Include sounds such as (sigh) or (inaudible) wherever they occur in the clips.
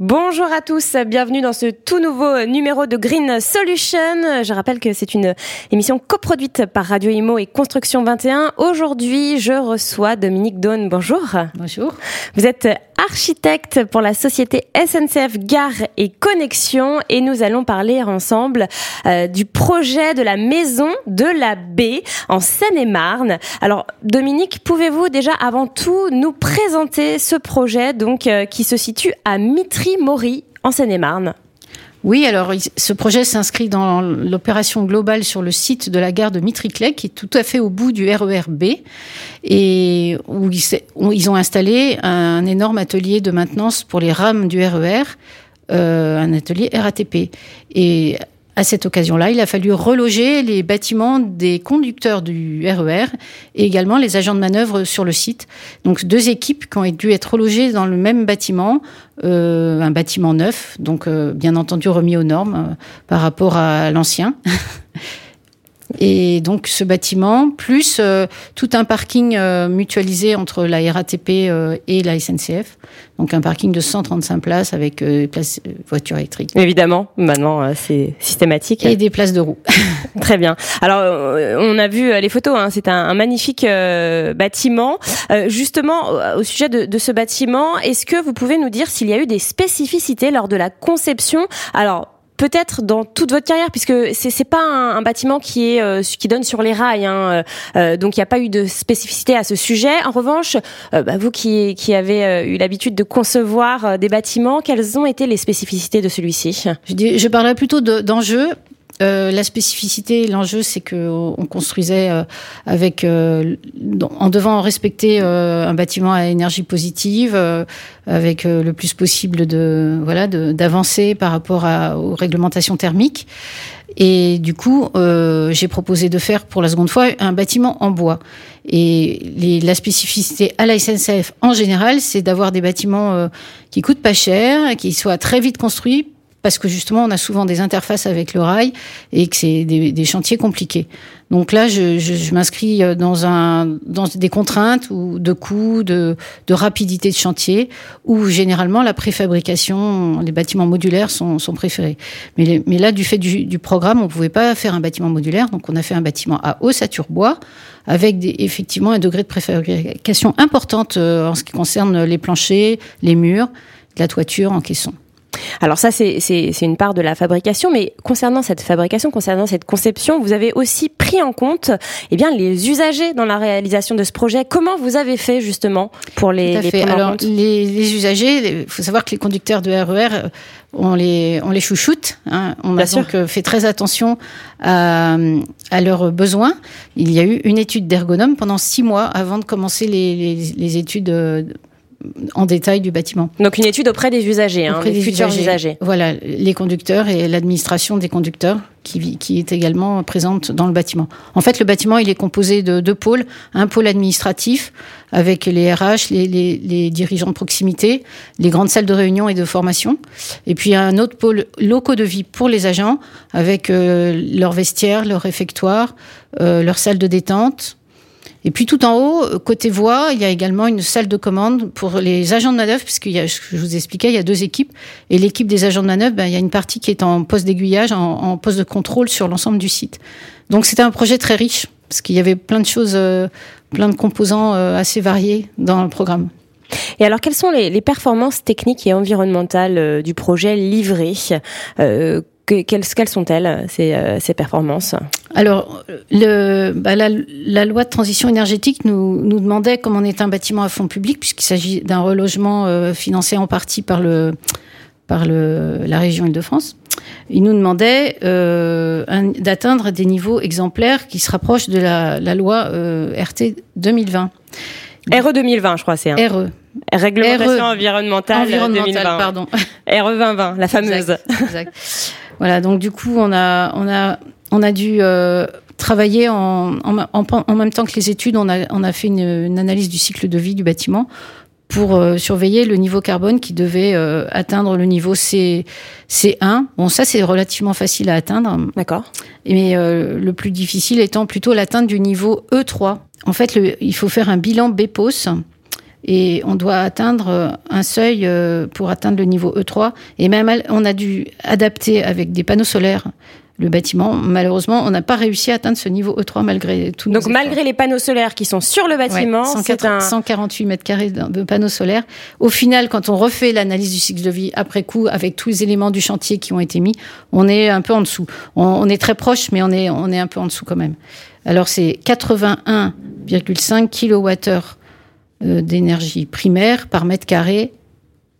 Bonjour à tous, bienvenue dans ce tout nouveau numéro de Green Solution. Je rappelle que c'est une émission coproduite par Radio Imo et Construction 21. Aujourd'hui, je reçois Dominique Daune. Bonjour. Bonjour. Vous êtes architecte pour la société SNCF Gare et Connexion et nous allons parler ensemble euh, du projet de la maison de la baie en Seine-et-Marne. Alors Dominique, pouvez-vous déjà avant tout nous présenter ce projet donc euh, qui se situe à Mitry-Mory en Seine-et-Marne oui, alors ce projet s'inscrit dans l'opération globale sur le site de la gare de Mitriclet, qui est tout à fait au bout du RERB, et où ils, ont installé un énorme atelier de maintenance pour les rames du RER, e euh, un atelier RATP. Et à cette occasion-là, il a fallu reloger les bâtiments des conducteurs du RER e et également les agents de manœuvre sur le site. Donc deux équipes qui ont dû être relogées dans le même bâtiment, euh, un bâtiment neuf, donc euh, bien entendu remis aux normes euh, par rapport à l'ancien. (laughs) Et donc ce bâtiment, plus euh, tout un parking euh, mutualisé entre la RATP euh, et la SNCF. Donc un parking de 135 places avec des places voitures électriques. Évidemment, maintenant c'est systématique. Et des places de roues. (laughs) Très bien. Alors on a vu les photos, hein, c'est un, magnifique bâtiment. justement, au sujet de, de ce bâtiment, est-ce que vous pouvez nous dire s'il y a eu des spécificités lors de la conception? Alors peut-être dans toute votre carrière, puisque c'est c'est pas un, bâtiment qui est euh, qui donne sur les rails, hein, euh, euh, donc il n'y a pas eu de spécificité à ce sujet. En revanche, bah, vous qui avez eu l'habitude de concevoir des bâtiments, quelles ont été les spécificités de celui-ci? Je, je parlerai plutôt d'enjeux. Euh, la spécificité, l'enjeu, c'est que on construisait euh, avec, euh, en devant respecter un bâtiment à énergie positive, avec le plus possible de voilà d'avancer par rapport à, aux réglementations thermiques. Et du coup, j'ai proposé de faire pour la seconde fois un bâtiment en bois. Et les, la spécificité à la SNCF en général, c'est d'avoir des bâtiments qui coûtent pas cher, qui soient très vite construits parce que justement, on a souvent des interfaces avec le rail et que c'est des, des, chantiers compliqués. Donc là, je, je, je m'inscris euh, dans, dans des contraintes ou de coûts, de, de rapidité de chantier, où généralement la préfabrication, les bâtiments modulaires sont, sont préférés. Mais, mais là, du fait du, du programme, on pouvait pas faire un bâtiment modulaire, donc on a fait un bâtiment à ossature bois, avec des, effectivement un degré de préfabrication importante euh, en ce qui concerne les planchers, les murs, la toiture en caisson. Alors ça, c'est une part de la fabrication, mais concernant cette fabrication, concernant cette conception, vous avez aussi pris en compte eh bien, les usagers dans la réalisation de ce projet. Comment vous avez fait justement pour les, les prendre Alors, les, les, usagers, il faut savoir que les conducteurs de RER, e on les, on les chouchoute. Hein. On a donc euh, fait très attention à, à, leurs besoins. Il y a eu une étude d'ergonome pendant six mois avant de commencer les, les, les études euh, en détail du bâtiment. Donc une étude auprès des usagers, hein, des, futurs usagers. Voilà, les conducteurs et l'administration des conducteurs qui, qui, est également présente dans le bâtiment. En fait, le bâtiment, il est composé de deux pôles. Un pôle administratif avec les RH, les, les, les dirigeants de proximité, les grandes salles de réunion et de formation. Et puis un autre pôle locaux de vie pour les agents avec euh, leurs vestiaires, leurs réfectoires, euh, leurs salles de détente, et puis tout en haut, côté voie, il y a également une salle de commande pour les agents de manœuvre, puisque je vous expliquais, il y a deux équipes. Et l'équipe des agents de manœuvre, ben, il y a une partie qui est en poste d'aiguillage, en, poste de contrôle sur l'ensemble du site. Donc c'était un projet très riche, parce qu'il y avait plein de choses, euh, plein de composants euh, assez variés dans le programme. Et alors, quelles sont les, performances techniques et environnementales euh, du projet livré? Euh, quelles, sont-elles, euh, ces, performances? Alors, bah, la, loi de transition énergétique nous, demandait, comme on est un bâtiment à fond public, puisqu'il s'agit d'un relogement euh, financé en partie par, la région Île-de-France, il nous demandait euh, d'atteindre des niveaux exemplaires qui se rapprochent de la, la loi euh, RT 2020. RE 2020, je crois, c'est un. RE. Réglementation RE. environnementale, environnementale 2020. pardon. (laughs) RE 2020, la fameuse. Exact, exact. Voilà, donc du coup, on a, on a, on a dû euh, travailler en, en, en, même temps que les études. On a, on a fait une, une analyse du cycle de vie du bâtiment pour euh, surveiller le niveau carbone qui devait euh, atteindre le niveau C, C1. Bon, ça, c'est relativement facile à atteindre. D'accord. Mais le plus difficile étant plutôt l'atteinte du niveau E3. En fait, il faut faire un bilan BPOS et on doit atteindre un seuil pour atteindre le niveau E3. Et même on a dû adapter avec des panneaux solaires le bâtiment. Malheureusement, on n'a pas réussi à atteindre ce niveau E3 malgré tout. Donc malgré les panneaux solaires qui sont sur le bâtiment, c'est un 148 mètres carrés de panneaux solaires. Au final, quand on refait l'analyse du cycle de vie après coup, avec tous les éléments du chantier qui ont été mis, on est un peu en dessous. On, est très proche, mais on est on est un peu en dessous quand même. Alors c'est 81,5 kWh d'énergie primaire par mètre carré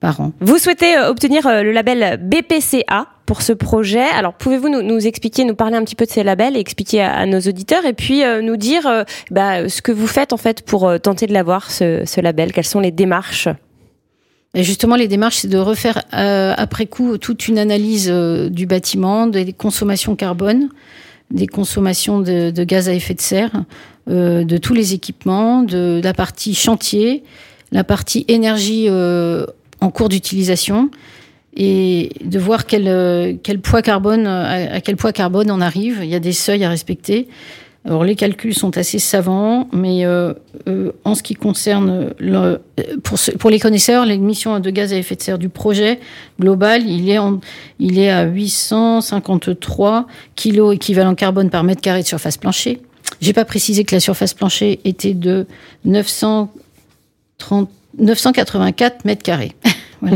par an. Vous souhaitez euh, obtenir euh, le label BPCA pour ce projet. Alors, pouvez-vous nous, expliquer, nous parler un petit peu de ces labels et expliquer à, nos auditeurs et puis euh, nous dire euh, bah, ce que vous faites en fait pour euh, tenter de l'avoir, ce, ce label? Quelles sont les démarches? Et justement, les démarches, c'est de refaire après coup toute une analyse du bâtiment, des consommations carbone, des consommations de, de gaz à effet de serre, de tous les équipements, de, la partie chantier, la partie énergie en cours d'utilisation, et de voir euh, à, quel poids carbone on arrive. Il y a des seuils à respecter. Alors les calculs sont assez savants, mais euh, euh, en ce qui concerne pour, les connaisseurs, l'émission de gaz à effet de serre du projet global, il est, est à 853 kg équivalent carbone par mètre carré de surface plancher. J'ai pas précisé que la surface plancher était de 930, 984 mètres carrés. (laughs)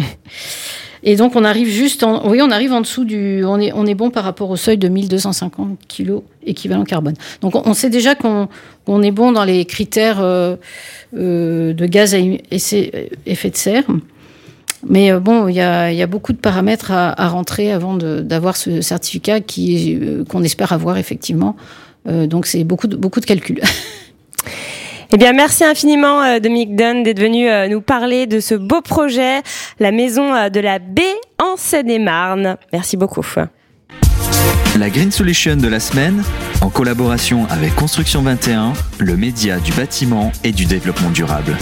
Et donc on arrive juste en, oui, on arrive en dessous du, on est, on est bon par rapport au seuil de 1250 kg équivalent carbone. Donc on, sait déjà qu'on on est bon dans les critères euh, euh, de gaz à effet de serre. Mais euh, bon, il y a, y a, beaucoup de paramètres à, à rentrer avant d'avoir ce certificat qu'on espère avoir effectivement. Donc c'est beaucoup de, beaucoup de calculs. (laughs) Eh bien, merci infiniment, euh, Dominique Dunn, d'être venu euh, nous parler de ce beau projet, la maison euh, de la baie en Seine-et-Marne. Merci beaucoup. La Green Solution de la semaine, en collaboration avec Construction 21, le média du bâtiment et du développement durable.